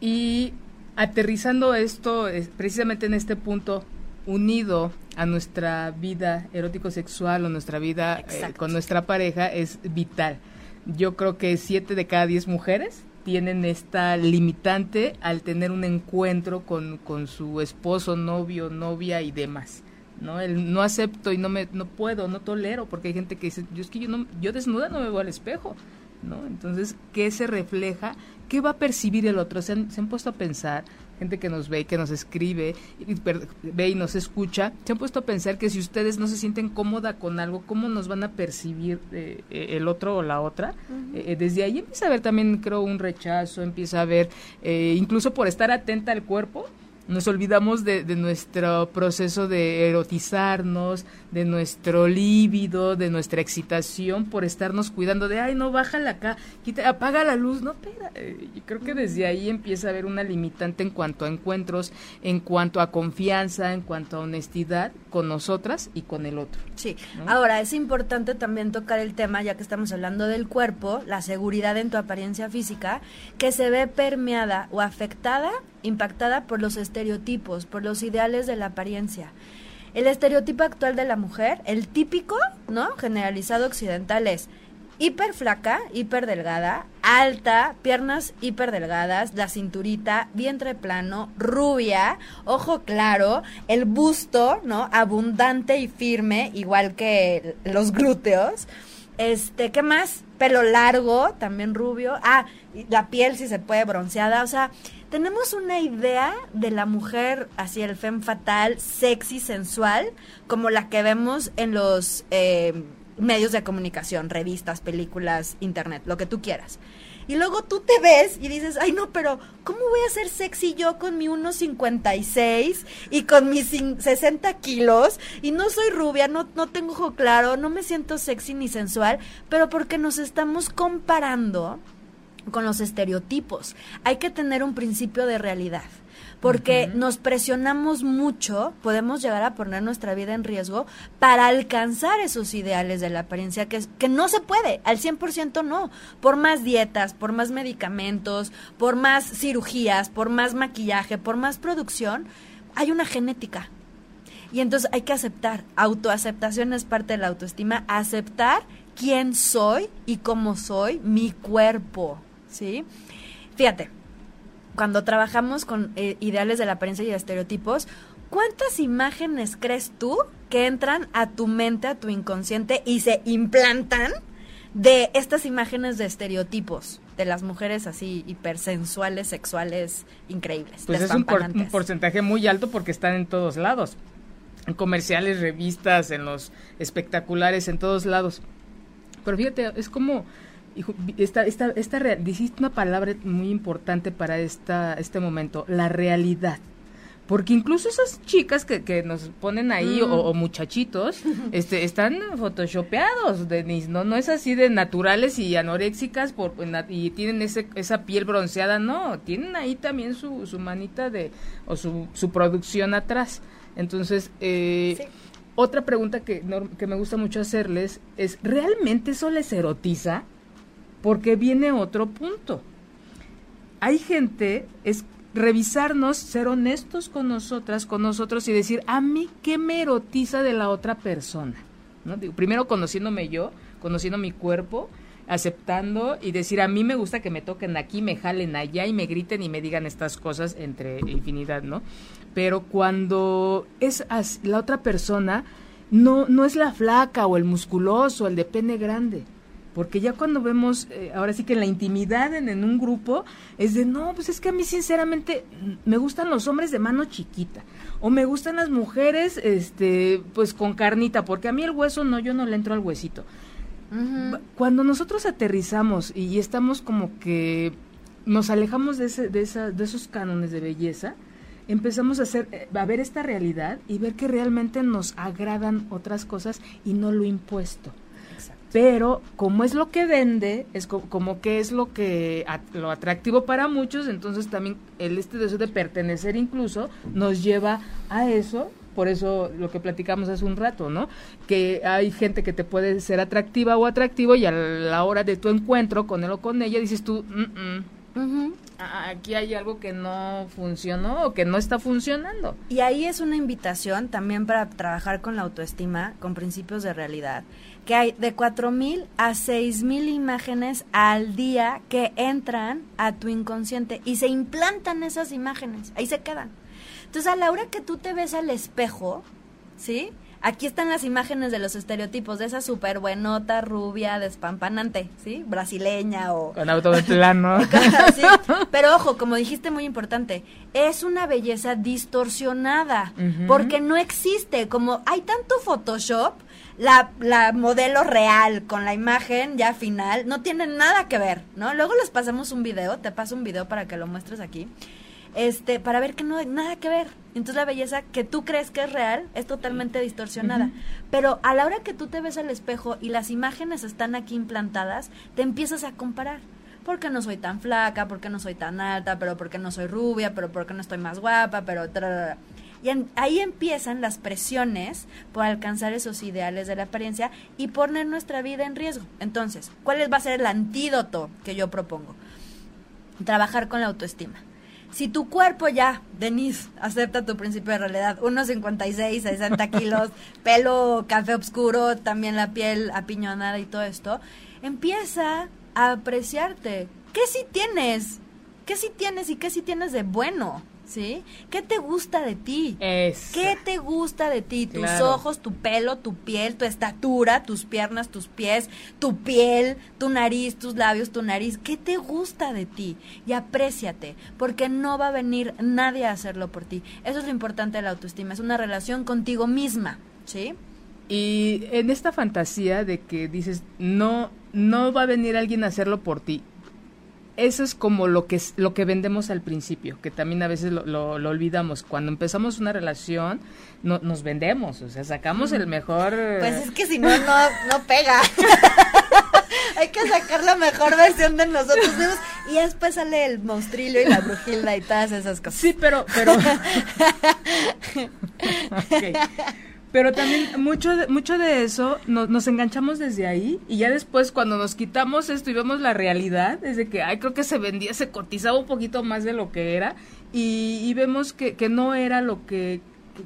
Y aterrizando esto precisamente en este punto, unido a nuestra vida erótico-sexual o nuestra vida eh, con nuestra pareja, es vital. Yo creo que siete de cada diez mujeres tienen esta limitante al tener un encuentro con, con su esposo, novio, novia y demás. ¿no? El no acepto y no me no puedo, no tolero, porque hay gente que dice, yo es que yo no yo desnuda no me veo al espejo, ¿no? Entonces, ¿qué se refleja? ¿Qué va a percibir el otro? se han puesto a pensar gente que nos ve y que nos escribe, y ve y nos escucha, se han puesto a pensar que si ustedes no se sienten cómoda con algo, ¿cómo nos van a percibir eh, eh, el otro o la otra? Eh, desde ahí empieza a haber también, creo, un rechazo, empieza a haber, incluso por estar atenta al cuerpo, nos olvidamos de, nuestro proceso de erotizarnos, de nuestro líbido, de nuestra excitación por estarnos cuidando de, ay, no, bájala acá, quita, apaga la luz, no, espera. Eh, yo creo que desde ahí empieza a haber una limitante en cuanto a encuentros, en cuanto a confianza, en cuanto a honestidad con nosotras y con el otro. Sí, ahora es importante también tocar el tema, ya que estamos hablando del cuerpo, la seguridad en tu apariencia física, que se ve permeada o afectada impactada por los estereotipos, por los ideales de la apariencia. El estereotipo actual de la mujer, el típico, ¿no? Generalizado occidental es hiper flaca, hiper delgada, alta, piernas hiper delgadas, la cinturita, vientre plano, rubia, ojo claro, el busto, ¿no? Abundante y firme, igual que los glúteos Este, ¿qué más? Pelo largo, también rubio. Ah, la piel si se puede bronceada. O sea, tenemos una idea de la mujer así el femme fatal, sexy, sensual, como la que vemos en los eh, medios de comunicación, revistas, películas, internet, lo que tú quieras. Y luego tú te ves y dices, ay no, pero ¿cómo voy a ser sexy yo con mi 1,56 y con mis 60 kilos? Y no soy rubia, no, no tengo ojo claro, no me siento sexy ni sensual, pero porque nos estamos comparando con los estereotipos. Hay que tener un principio de realidad porque nos presionamos mucho, podemos llegar a poner nuestra vida en riesgo para alcanzar esos ideales de la apariencia que, que no se puede, al 100% no, por más dietas, por más medicamentos, por más cirugías, por más maquillaje, por más producción, hay una genética. Y entonces hay que aceptar, autoaceptación es parte de la autoestima, aceptar quién soy y cómo soy, mi cuerpo, ¿sí? Fíjate, cuando trabajamos con eh, ideales de la apariencia y estereotipos, ¿cuántas imágenes crees tú que entran a tu mente, a tu inconsciente y se implantan de estas imágenes de estereotipos? de las mujeres así hipersensuales, sexuales, increíbles. Pues es un, un, porcentaje muy alto porque están en todos lados. En comerciales, revistas, en los espectaculares, en todos lados. Pero fíjate, es como esta, esta, esta dijiste una palabra muy importante para esta, este momento, la realidad. Porque incluso esas chicas que, que nos ponen ahí, o, mm. muchachitos, este, están photoshopeados, Denise, ¿no? No es así de naturales y anoréxicas por, y tienen ese, esa piel bronceada, no. Tienen ahí también su, su manita de, o su, su producción atrás. Entonces, eh, otra pregunta que, que me gusta mucho hacerles es, ¿realmente eso les erotiza? Porque viene otro punto. Hay gente, es revisarnos, ser honestos con nosotras, con nosotros y decir, a mí, ¿qué me erotiza de la otra persona? ¿No? primero conociéndome yo, conociendo mi cuerpo, aceptando y decir, a mí me gusta que me toquen aquí, me jalen allá y me griten y me digan estas cosas entre infinidad, ¿no? Pero cuando es la otra persona, no, no es la flaca o el musculoso, el de pene grande porque ya cuando vemos, eh, ahora sí que en la intimidad en, un grupo, es de, no, pues es que a mí sinceramente me gustan los hombres de mano chiquita, o me gustan las mujeres, este, pues con carnita, porque a mí el hueso no, yo no le entro al huesito. Cuando nosotros aterrizamos y estamos como que nos alejamos de, ese, de, esa, de esos cánones de belleza, empezamos a hacer eh, a ver esta realidad y ver que realmente nos agradan otras cosas y no lo impuesto pero como es lo que vende, es como, que es lo que lo atractivo para muchos, entonces también el este deseo de pertenecer incluso nos lleva a eso. Por eso lo que platicamos hace un rato, ¿no? Que hay gente que te puede ser atractiva o atractivo y a la hora de tu encuentro con él o con ella dices tú, aquí hay algo que no funcionó o que no está funcionando. Y ahí es una invitación también para trabajar con la autoestima, con principios de realidad que hay de 4.000 a 6.000 imágenes al día que entran a tu inconsciente y se implantan esas imágenes, ahí se quedan. Entonces, a la hora que tú te ves al espejo, ¿sí? Aquí están las imágenes de los estereotipos de esa súper buenota, rubia, despampanante, ¿sí? Brasileña o... Con auto de plano. Pero ojo, como dijiste muy importante, es una belleza distorsionada, porque no existe, como hay tanto Photoshop, la, la modelo real con la imagen ya final no tiene nada que ver, ¿no? Luego les pasamos un video, te paso un video para que lo muestres aquí, este, para ver que no hay nada que ver. Entonces la belleza que tú crees que es real es totalmente distorsionada. Pero a la hora que tú te ves al espejo y las imágenes están aquí implantadas, te empiezas a comparar. ¿Por qué no soy tan flaca? ¿Por qué no soy tan alta? ¿Pero por qué no soy rubia? ¿Pero por qué no estoy más guapa? Pero... Y ahí empiezan las presiones por alcanzar esos ideales de la apariencia y poner nuestra vida en riesgo. Entonces, ¿cuál va a ser el antídoto que yo propongo? Trabajar con la autoestima. Si tu cuerpo ya, Denise, acepta tu principio de realidad, 1,56, 60 kilos, pelo café oscuro, también la piel apiñonada y todo esto, empieza a apreciarte. ¿Qué si tienes? ¿Qué si tienes y qué si tienes de bueno? ¿Sí? ¿Qué te gusta de ti? Es. ¿Qué te gusta de ti? Tus Claro. ojos, tu pelo, tu piel, tu estatura, tus piernas, tus pies, tu piel, tu nariz, tus labios, tu nariz. ¿Qué te gusta de ti? Y apréciate, porque no va a venir nadie a hacerlo por ti. Eso es lo importante de la autoestima, es una relación contigo misma, ¿sí? Y en esta fantasía de que dices, no, no va a venir alguien a hacerlo por ti. Eso es como lo que, es- lo que vendemos al principio, que también a veces lo, lo- lo olvidamos. Cuando empezamos una relación, no, nos vendemos, o sea, sacamos el mejor... Pues es que si no, no, no pega. Hay que sacar la mejor versión de nosotros mismos y después sale el monstrillo y la brujilda y todas esas cosas. Sí, pero, pero. Pero también mucho de, mucho de eso nos, nos enganchamos desde ahí y ya después cuando nos quitamos esto y vemos la realidad, es de que, ay, creo que se vendía, se cotizaba un poquito más de lo que era y, y vemos que, que no era lo que,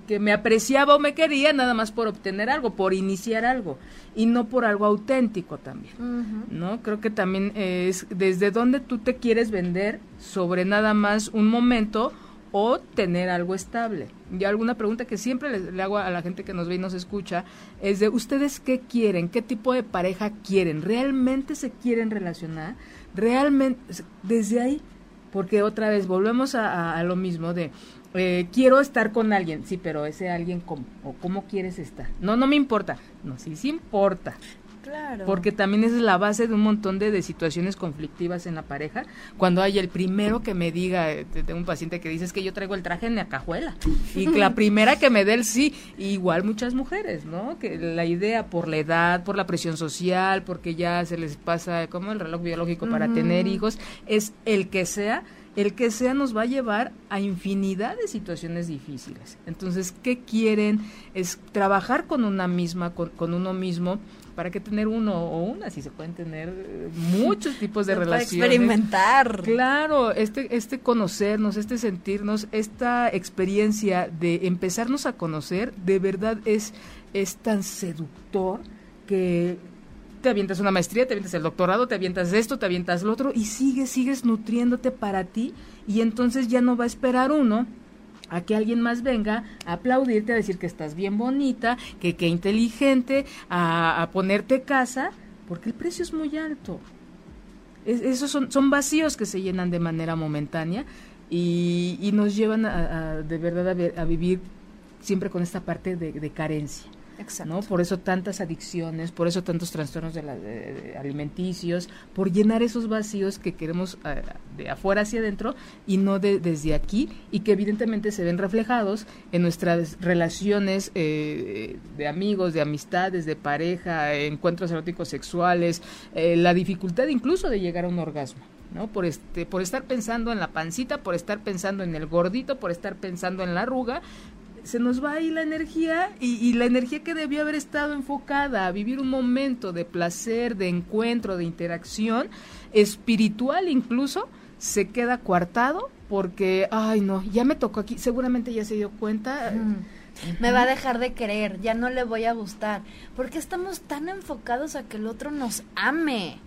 que me apreciaba o me quería nada más por obtener algo, por iniciar algo y no por algo auténtico también. ¿no? Creo que también es desde dónde tú te quieres vender sobre nada más un momento o tener algo estable. Y alguna pregunta que siempre le, le hago a la gente que nos ve y nos escucha es de ustedes qué quieren, qué tipo de pareja quieren, realmente se quieren relacionar, realmente desde ahí, porque otra vez volvemos a lo mismo de eh, quiero estar con alguien, sí, pero ese alguien cómo o cómo quieres estar. No, no me importa, no, sí, sí importa. Claro. Porque también es la base de un montón de, de situaciones conflictivas en la pareja. Cuando hay el primero que me diga, eh, te- tengo un paciente que dice es que yo traigo el traje en la cajuela. Y la primera que me dé el sí, igual muchas mujeres, ¿no? Que la idea por la edad, por la presión social, porque ya se les pasa como el reloj biológico para tener hijos, es el que sea. El que sea nos va a llevar a infinidad de situaciones difíciles. Entonces, ¿qué quieren? Es trabajar con una misma, con, con uno mismo, para que tener uno o una, si se pueden tener eh, muchos tipos de relaciones. experimentar. Claro, este, este conocernos, este sentirnos, esta experiencia de empezarnos a conocer, de verdad es, es tan seductor que te avientas una maestría, te avientas el doctorado, te avientas esto, te avientas lo otro y sigues, sigues nutriéndote para ti y entonces ya no va a esperar uno a que alguien más venga a aplaudirte, a decir que estás bien bonita, que qué inteligente, a, a ponerte casa, porque el precio es muy alto. Es- esos son, son vacíos que se llenan de manera momentánea y, y nos llevan a, a, de verdad a, a vivir siempre con esta parte de carencia. ¿No? Por eso tantas adicciones, por eso tantos trastornos de la- de alimenticios, por llenar esos vacíos que queremos eh, de afuera hacia adentro y no de, desde aquí y que evidentemente se ven reflejados en nuestras relaciones eh, de amigos, de amistades, de pareja, encuentros eróticos sexuales, eh, la dificultad incluso de llegar a un orgasmo. ¿no? Por este, por estar pensando en la pancita, por estar pensando en el gordito, por estar pensando en la arruga, se nos va ahí la energía y, la energía que debió haber estado enfocada a vivir un momento de placer, de encuentro, de interacción espiritual incluso, se queda coartado porque, ay no, ya me tocó aquí, seguramente ya se dio cuenta. Me va a dejar de querer, ya no le voy a gustar. Porque estamos tan enfocados a que el otro nos ame.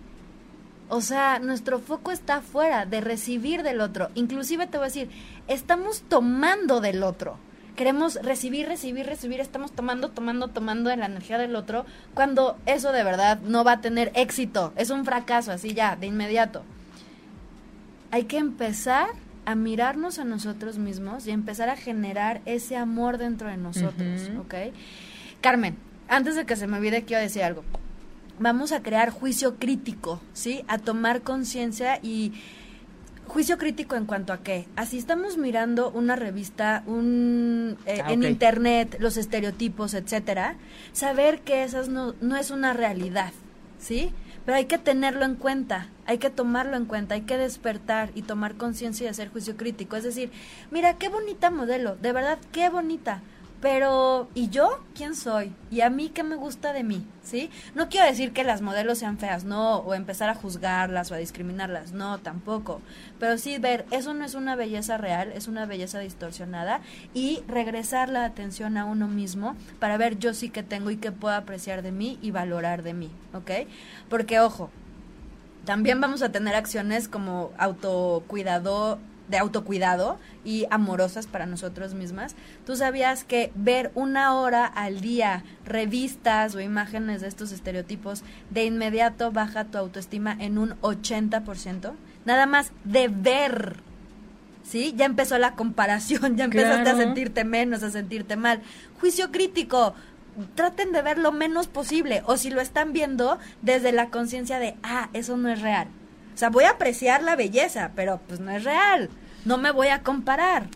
O sea, nuestro foco está afuera, de recibir del otro. Inclusive te voy a decir, estamos tomando del otro. Queremos recibir, recibir, recibir, estamos tomando, tomando, tomando de la energía del otro, cuando eso de verdad no va a tener éxito. Es un fracaso, así ya, de inmediato. Hay que empezar a mirarnos a nosotros mismos y empezar a generar ese amor dentro de nosotros, Ujú. ¿ok? Carmen, antes de que se me olvide, quiero decir algo. Vamos a crear juicio crítico, ¿sí? A tomar conciencia y juicio crítico en cuanto a qué. Así estamos mirando una revista, un eh, Ah, en internet, los estereotipos, etcétera, saber que esas no, no es una realidad, ¿sí? Pero hay que tenerlo en cuenta, hay que tomarlo en cuenta, hay que despertar y tomar conciencia y hacer juicio crítico. Es decir, mira, qué bonita modelo, de verdad, qué bonita. Pero, ¿y yo quién soy? ¿Y a mí qué me gusta de mí? ¿Sí? No quiero decir que las modelos sean feas, no, o empezar a juzgarlas o a discriminarlas, no, tampoco. Pero sí ver, eso no es una belleza real, es una belleza distorsionada y regresar la atención a uno mismo para ver yo sí que tengo y qué puedo apreciar de mí y valorar de mí, ¿ok? Porque, ojo, también vamos a tener acciones como autocuidado, de autocuidado y amorosas para nosotros mismas. ¿Tú sabías que ver una hora al día revistas o imágenes de estos estereotipos de inmediato baja tu autoestima en un 80%? Nada más de ver. ¿Sí? Ya empezó la comparación, ya empezaste a sentirte menos, a sentirte mal. Juicio crítico. Traten de ver lo menos posible o si lo están viendo desde la conciencia de, ah, eso no es real o sea, voy a apreciar la belleza, pero pues no es real. No me voy a comparar.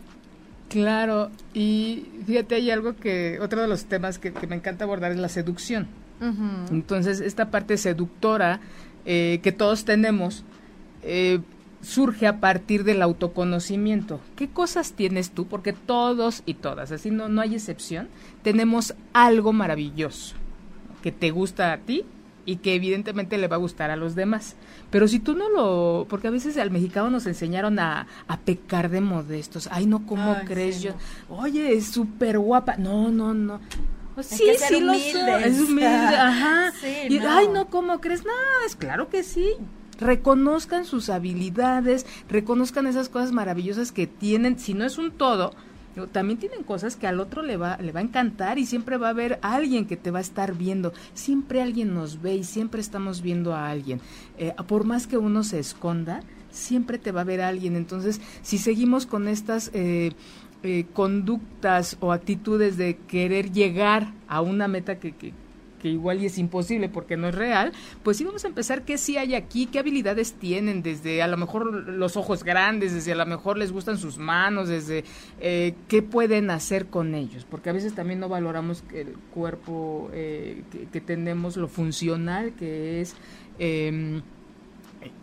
Claro, y fíjate, hay algo que, otro de los temas que, me encanta abordar es la seducción. Entonces, esta parte seductora eh, que todos tenemos eh, surge a partir del autoconocimiento. ¿Qué cosas tienes tú? Porque todos y todas, así no, no hay excepción, tenemos algo maravilloso que te gusta a ti y que evidentemente le va a gustar a los demás. Pero si tú no lo, porque a veces al mexicano nos enseñaron a, a pecar de modestos. Ay, no, ¿cómo crees yo? Oye, es súper guapa. No, no, no. sí, sí lo Es humilde, ajá. y, Ay, no, ¿cómo crees? No, es claro que sí. Reconozcan sus habilidades, reconozcan esas cosas maravillosas que tienen. Si no es un todo, también tienen cosas que al otro le va, le va a encantar y siempre va a haber alguien que te va a estar viendo. Siempre alguien nos ve y siempre estamos viendo a alguien. Eh, por más que uno se esconda, siempre te va a ver alguien. Entonces, si seguimos con estas eh, eh, conductas o actitudes de querer llegar a una meta que, que que igual y es imposible porque no es real, pues sí vamos a empezar qué sí hay aquí, qué habilidades tienen, desde a lo mejor los ojos grandes, desde a lo mejor les gustan sus manos, desde eh, qué pueden hacer con ellos, porque a veces también no valoramos el cuerpo eh, que, tenemos, lo funcional que es. Em,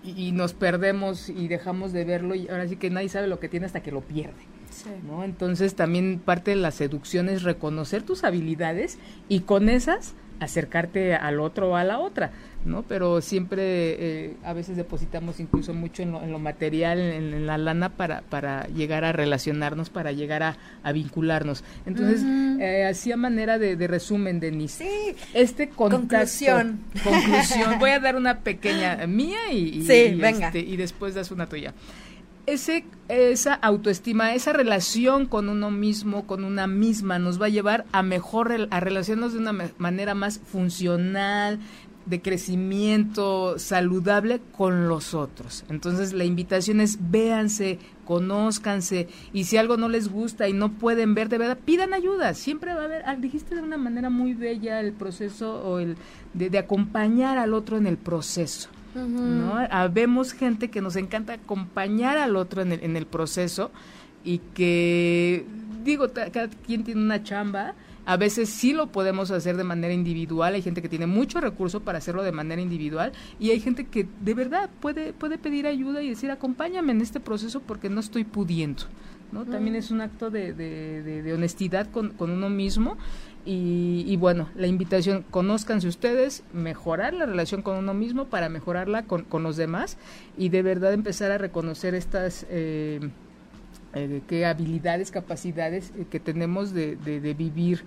y, nos perdemos y dejamos de verlo y ahora sí que nadie sabe lo que tiene hasta que lo pierde. ¿no? Entonces también parte de la seducción es reconocer tus habilidades y con esas acercarte al otro o a la otra, ¿no? Pero siempre eh, a veces depositamos incluso mucho en lo, material, en, la lana para, para llegar a relacionarnos, para llegar a, vincularnos. Entonces, eh, así a manera de, resumen, Denise, sí. este conclusión. Conclusión. Voy a dar una pequeña mía y, venga. Este, y después das una tuya ese, esa autoestima, esa relación con uno mismo, con una misma, nos va a llevar a mejor, a relacionarnos de una manera más funcional, de crecimiento saludable con los otros. Entonces la invitación es véanse, conózcanse y si algo no les gusta y no pueden ver de verdad, pidan ayuda. Siempre va a haber, dijiste de una manera muy bella el proceso o el de acompañar al otro en el proceso. ¿No? Habemos gente que nos encanta acompañar al otro en el, en el proceso y que, digo, cada quien tiene una chamba, a veces sí lo podemos hacer de manera individual, hay gente que tiene mucho recurso para hacerlo de manera individual y hay gente que de verdad puede, puede pedir ayuda y decir acompáñame en este proceso porque no estoy pudiendo. ¿no? También es un acto de, de, de, honestidad con, con, uno mismo y, bueno, la invitación, conózcanse ustedes, mejorar la relación con uno mismo para mejorarla con, con los demás y de verdad empezar a reconocer estas eh, eh, qué habilidades, capacidades eh, que tenemos de, de, vivir,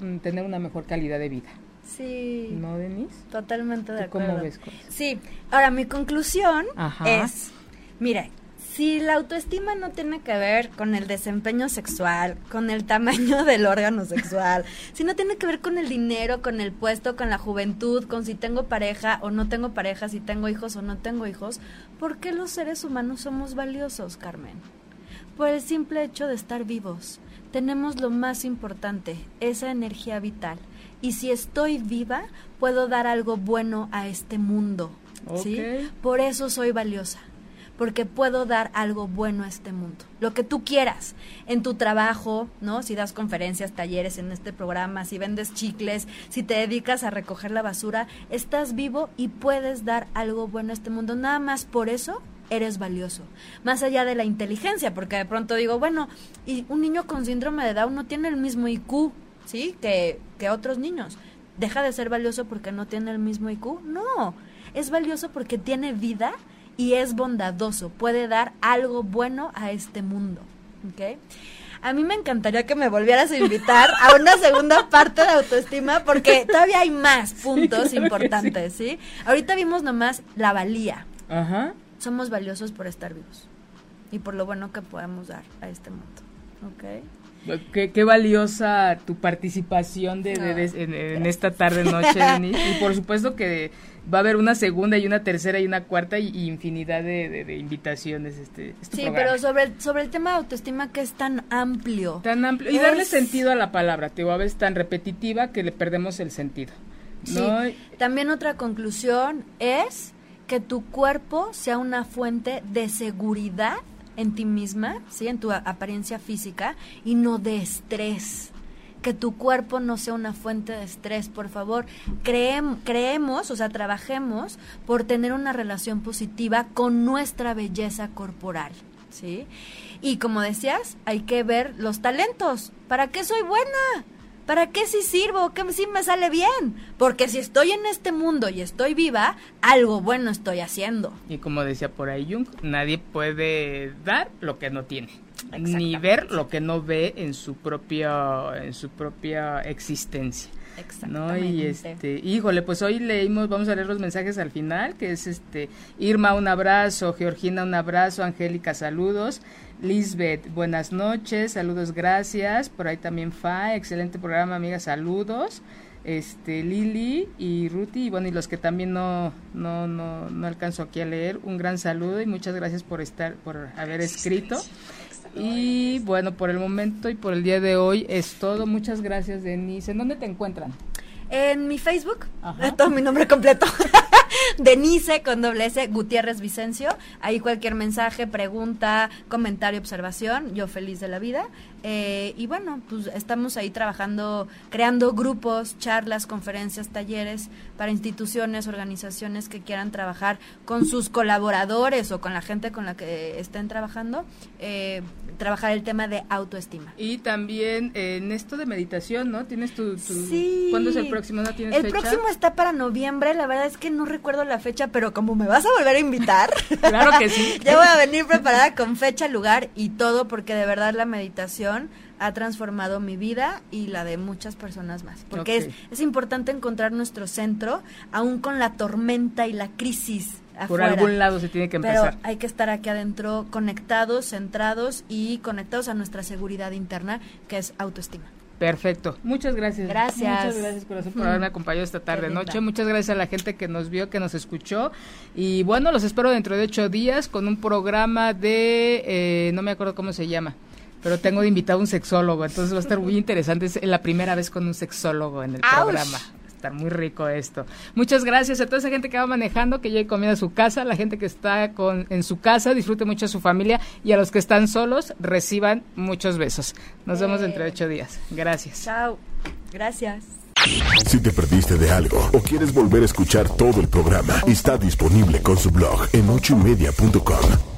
mm, tener una mejor calidad de vida. Sí. ¿No, Denise? Totalmente de acuerdo. ¿Cómo ves? Sí. Ahora, mi conclusión es, mire, si la autoestima no tiene que ver con el desempeño sexual, con el tamaño del órgano sexual, si no tiene que ver con el dinero, con el puesto, con la juventud, con si tengo pareja o no tengo pareja, si tengo hijos o no tengo hijos, ¿por qué los seres humanos somos valiosos, Carmen? Por el simple hecho de estar vivos. Tenemos lo más importante, esa energía vital. Y si estoy viva, puedo dar algo bueno a este mundo. ¿sí? Por eso soy valiosa porque puedo dar algo bueno a este mundo. Lo que tú quieras, en tu trabajo, ¿no? Si das conferencias, talleres en este programa, si vendes chicles, si te dedicas a recoger la basura, estás vivo y puedes dar algo bueno a este mundo. Nada más por eso eres valioso. Más allá de la inteligencia, porque de pronto digo, bueno, y un niño con síndrome de Down no tiene el mismo IQ, ¿sí? Que, que otros niños. ¿Deja de ser valioso porque no tiene el mismo IQ? No, es valioso porque tiene vida y es bondadoso, puede dar algo bueno a este mundo. A mí me encantaría que me volvieras a invitar a una segunda parte de autoestima porque todavía hay más puntos importantes, ¿sí? Ahorita vimos nomás la valía. Ajá. Somos valiosos por estar vivos. y por lo bueno que podemos dar a este mundo. ¿Ok? Qué, valiosa tu participación de, en, esta tarde noche, Y por supuesto que va a haber una segunda y una tercera y una cuarta y, infinidad de, invitaciones. Este, sí, pero sobre, sobre el tema de autoestima que es tan amplio. Tan amplio. Y darle sentido a la palabra, te a veces tan repetitiva que le perdemos el sentido. Sí. También otra conclusión es que tu cuerpo sea una fuente de seguridad en ti misma, ¿sí? en tu apariencia física y no de estrés. Que tu cuerpo no sea una fuente de estrés, por favor. creemos, o sea, trabajemos por tener una relación positiva con nuestra belleza corporal, ¿sí? Y como decías, hay que ver los talentos. ¿Para qué soy buena? ¿Para qué si sirvo? ¿Qué si me sale bien? Porque si estoy en este mundo y estoy viva, algo bueno estoy haciendo. Y como decía por ahí Jung, nadie puede dar lo que no tiene, ni ver lo que no ve en su propia en su propia existencia. ¿no? Y este, híjole, pues hoy leímos, vamos a leer los mensajes al final, que es este Irma un abrazo, Georgina un abrazo, Angélica saludos, Lisbeth, buenas noches, saludos, gracias. Por ahí también Fa, excelente programa, amiga, saludos. Este, Lili y Ruti, y bueno, y los que también no, no, no, no alcanzo aquí a leer, un gran saludo y muchas gracias por estar, por haber escrito. Y bueno, por el momento y por el día de hoy es todo. Muchas gracias, Denise. ¿En dónde te encuentran? En mi Facebook, todo mi nombre completo. Denise con doble S, Gutiérrez Vicencio. Ahí cualquier mensaje, pregunta, comentario, observación, yo feliz de la vida. Eh, y bueno, pues estamos ahí trabajando, creando grupos, charlas, conferencias, talleres para instituciones, organizaciones que quieran trabajar con sus colaboradores o con la gente con la que estén trabajando, eh, trabajar el tema de autoestima. Y también en esto de meditación, ¿no? ¿Tienes tu... ¿Cuándo es el próximo? ¿No tienes el próximo está para noviembre, la verdad es que no recuerdo la fecha, pero como me vas a volver a invitar, claro que sí. ya voy a venir preparada con fecha, lugar y todo, porque de verdad la meditación ha transformado mi vida y la de muchas personas más. Porque es, es importante encontrar nuestro centro, aún con la tormenta y la crisis. Por algún lado se tiene que empezar. Pero hay que estar aquí adentro conectados, centrados y conectados a nuestra seguridad interna, que es autoestima. Perfecto. Muchas gracias. Gracias. Muchas gracias, corazón, por haberme acompañado esta tarde noche. Muchas gracias a la gente que nos vio, que nos escuchó. Y bueno, los espero dentro de ocho días con un programa de, eh, no me acuerdo cómo se llama, pero tengo de invitado un sexólogo. Entonces va a estar muy interesante. Es la primera vez con un sexólogo en el programa estar muy rico esto. Muchas gracias a toda esa gente que va manejando, que llegue comida a su casa, la gente que está con, en su casa, disfrute mucho a su familia y a los que están solos, reciban muchos besos. Nos vemos dentro de ocho días. Gracias. Chao. Gracias. Si te perdiste de algo o quieres volver a escuchar todo el programa, está disponible con su blog en ochoymedia.com